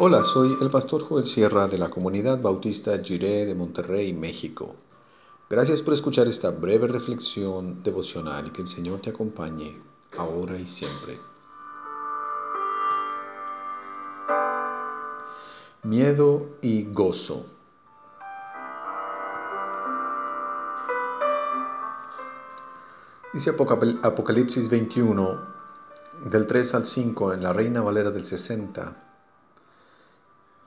Hola, soy el pastor Joel Sierra de la comunidad bautista Jiré de Monterrey, México. Gracias por escuchar esta breve reflexión devocional y que el Señor te acompañe ahora y siempre. Miedo y gozo. Dice Apocalipsis 21, del 3 al 5 en la Reina Valera del 60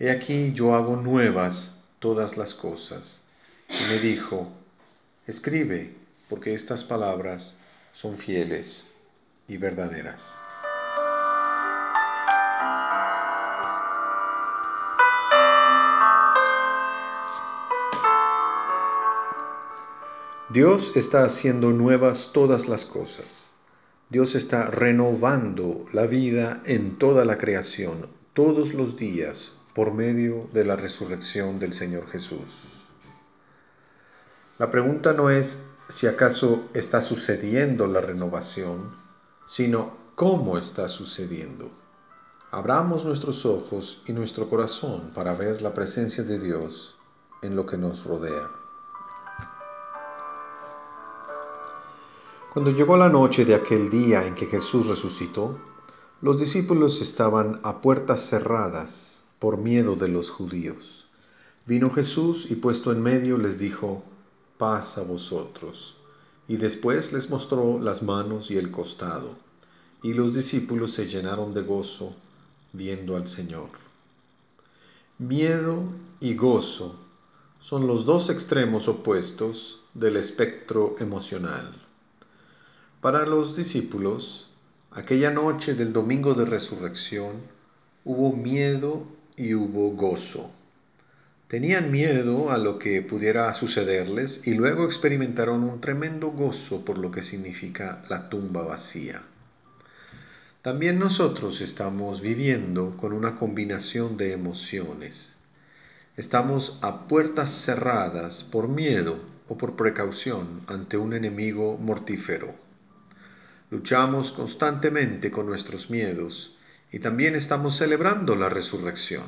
He aquí yo hago nuevas todas las cosas. Y me dijo, escribe, porque estas palabras son fieles y verdaderas. Dios está haciendo nuevas todas las cosas. Dios está renovando la vida en toda la creación, todos los días, por medio de la resurrección del Señor Jesús. La pregunta no es si acaso está sucediendo la renovación, sino cómo está sucediendo. Abramos nuestros ojos y nuestro corazón para ver la presencia de Dios en lo que nos rodea. Cuando llegó la noche de aquel día en que Jesús resucitó, los discípulos estaban a puertas cerradas por miedo de los judíos. Vino Jesús y puesto en medio les dijo, paz a vosotros. Y después les mostró las manos y el costado. Y los discípulos se llenaron de gozo viendo al Señor. Miedo y gozo son los dos extremos opuestos del espectro emocional. Para los discípulos, aquella noche del domingo de resurrección, hubo miedo y hubo gozo. Tenían miedo a lo que pudiera sucederles y luego experimentaron un tremendo gozo por lo que significa la tumba vacía. También nosotros estamos viviendo con una combinación de emociones. Estamos a puertas cerradas por miedo o por precaución ante un enemigo mortífero. Luchamos constantemente con nuestros miedos y también estamos celebrando la resurrección.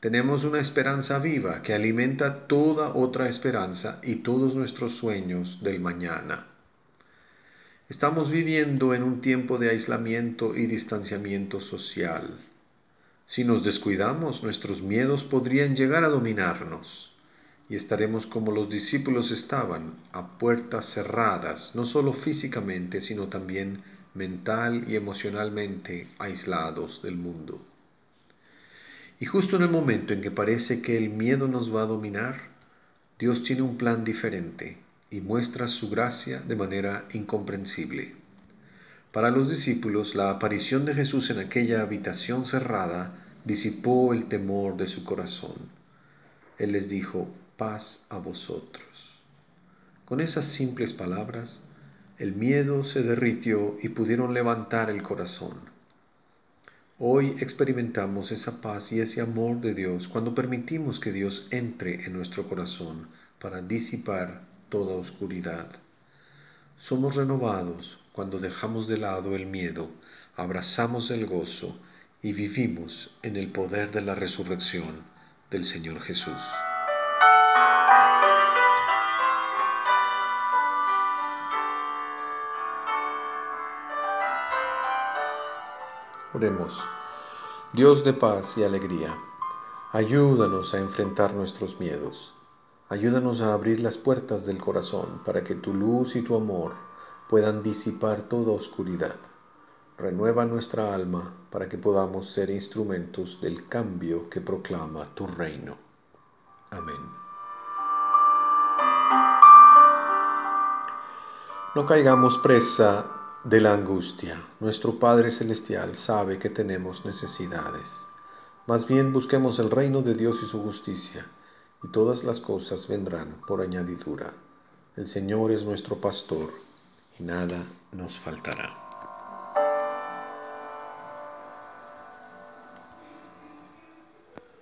Tenemos una esperanza viva que alimenta toda otra esperanza y todos nuestros sueños del mañana. Estamos viviendo en un tiempo de aislamiento y distanciamiento social. Si nos descuidamos, nuestros miedos podrían llegar a dominarnos y estaremos como los discípulos estaban, a puertas cerradas, no solo físicamente, sino también mental y emocionalmente aislados del mundo. Y justo en el momento en que parece que el miedo nos va a dominar, Dios tiene un plan diferente y muestra su gracia de manera incomprensible. Para los discípulos, la aparición de Jesús en aquella habitación cerrada disipó el temor de su corazón. Él les dijo, paz a vosotros. Con esas simples palabras, el miedo se derritió y pudieron levantar el corazón. Hoy experimentamos esa paz y ese amor de Dios cuando permitimos que Dios entre en nuestro corazón para disipar toda oscuridad. Somos renovados cuando dejamos de lado el miedo, abrazamos el gozo y vivimos en el poder de la resurrección del Señor Jesús. Oremos. Dios de paz y alegría, ayúdanos a enfrentar nuestros miedos. Ayúdanos a abrir las puertas del corazón para que tu luz y tu amor puedan disipar toda oscuridad. Renueva nuestra alma para que podamos ser instrumentos del cambio que proclama tu reino. Amén. No caigamos presa de la angustia. Nuestro Padre Celestial sabe que tenemos necesidades. Más bien busquemos el reino de Dios y su justicia, y todas las cosas vendrán por añadidura. El Señor es nuestro pastor, y nada nos faltará.